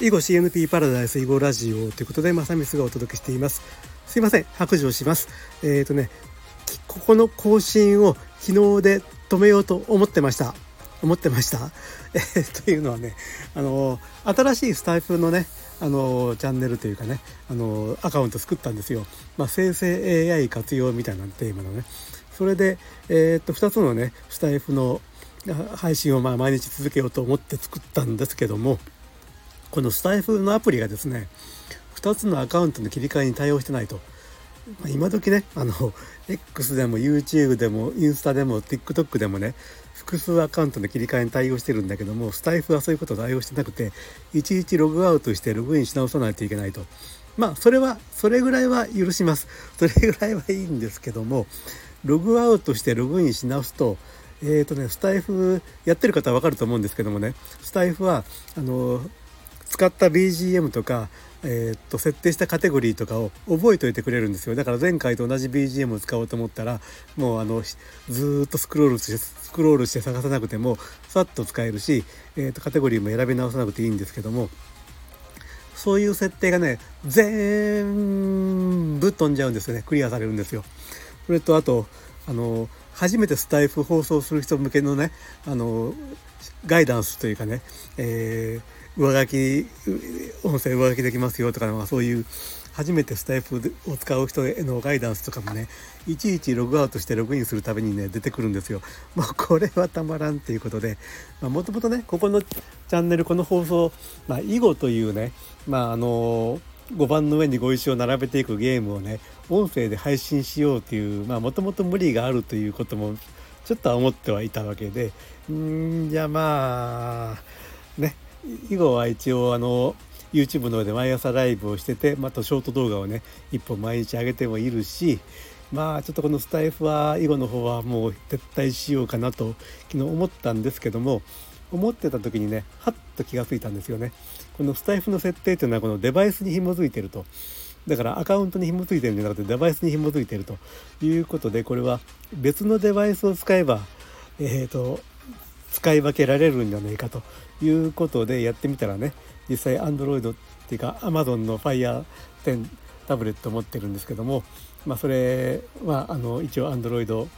囲碁 CNP パラダイス囲碁ラジオということで、まさみすがお届けしています。すいません、白状します。えっ、ー、とね、ここの更新を昨日で止めようと思ってました。思ってました。えー、というのはね、あの新しいスタイフのね、あのチャンネルというかね、あのアカウント作ったんですよ。まあ、生成 AI 活用みたいなテーマのね。それで、えー、っと2つのねスタイフの配信をまあ毎日続けようと思って作ったんですけどもこのスタイフのアプリがですね2つのアカウントの切り替えに対応してないと、まあ、今時ねあの X でも YouTube でもインスタでも TikTok でもね複数アカウントの切り替えに対応してるんだけどもスタイフはそういうことを対応してなくていちいちログアウトしてログインし直さないといけないと。まあそれはそれぐらいは許します。それぐらいはいいんですけどもログアウトしてログインし直すとえっ、ー、とねスタイフやってる方は分かると思うんですけどもねスタイフはあの使った BGM とか、えー、っと設定したカテゴリーとかを覚えておいてくれるんですよだから前回と同じ BGM を使おうと思ったらもうあのずっとスクロールしてスクロールして探さなくてもさっと使えるし、えー、っとカテゴリーも選び直さなくていいんですけどもそういう設定がね全部飛んじゃうんですよねクリアされるんですよ。それとあとあの初めてスタイフ放送する人向けのねあのガイダンスというかね、えー、上書き音声上書きできますよとか、まあ、そういう初めてスタイフを使う人へのガイダンスとかもねいちいちログアウトしてログインするためにね出てくるんですよ。まあ、これはたまらんっていうことでもともとねここのチャンネルこの放送、まあ、囲碁というねまああの5番の上に碁石を並べていくゲームをね音声で配信しようというもともと無理があるということもちょっとは思ってはいたわけでうんじゃあまあね囲碁は一応あの YouTube の方で毎朝ライブをしててまたショート動画をね一本毎日上げてもいるしまあちょっとこのスタイフは囲碁の方はもう撤退しようかなと昨日思ったんですけども思ってた時にねはっと気が付いたんですよね。このスタイフの設定というのはこのデバイスに紐づいてると。だからアカウントに紐づいてるんじゃなくてデバイスに紐づいてるということでこれは別のデバイスを使えば、えーと、使い分けられるんじゃないかということでやってみたらね実際 Android っていうか Amazon の Fire 10タブレット持ってるんですけども、まあ、それはあの一応 Android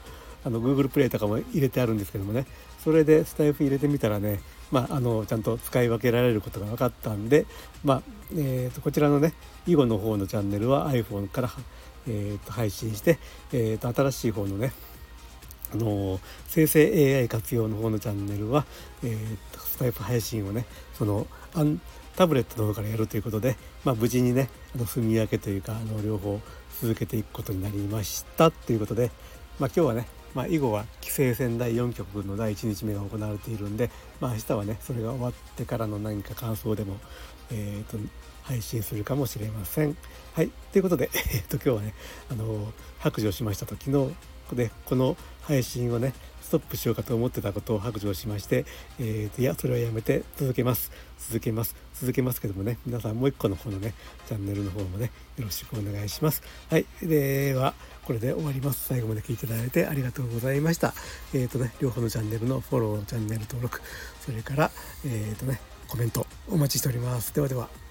あの Google プレイとかも入れてあるんですけどもねそれでスタイフ入れてみたらねまあ、あのちゃんと使い分けられることが分かったんで、まあえーと、こちらのね囲碁の方のチャンネルは iPhone から、えーと、配信して、えーと、新しい方のねあの生成 AI 活用の方のチャンネルは、えー、とスタイプ配信をねそのアンタブレットの方からやるということで、まあ、無事にねあの住み分けというかあの両方続けていくことになりましたということで、まあ、今日はねまあ、囲碁は棋聖戦第4局の第1日目が行われているんで、まあ、明日はねそれが終わってからの何か感想でも、えーと、配信するかもしれません。はいということで、えーと、今日はねあの白状しましたと昨日でこの配信をねストップしようかと思ってたことを白状しまして、えーと、いやそれはやめて続けます。続けます。続けますけどもね皆さんもう一個の方のねチャンネルの方もねよろしくお願いします。はい。ではこれで終わります。最後まで聞いていただいてありがとうございました。えっ、ー、とね両方のチャンネルのフォローチャンネル登録それからえっ、ー、とねコメントお待ちしております。ではでは。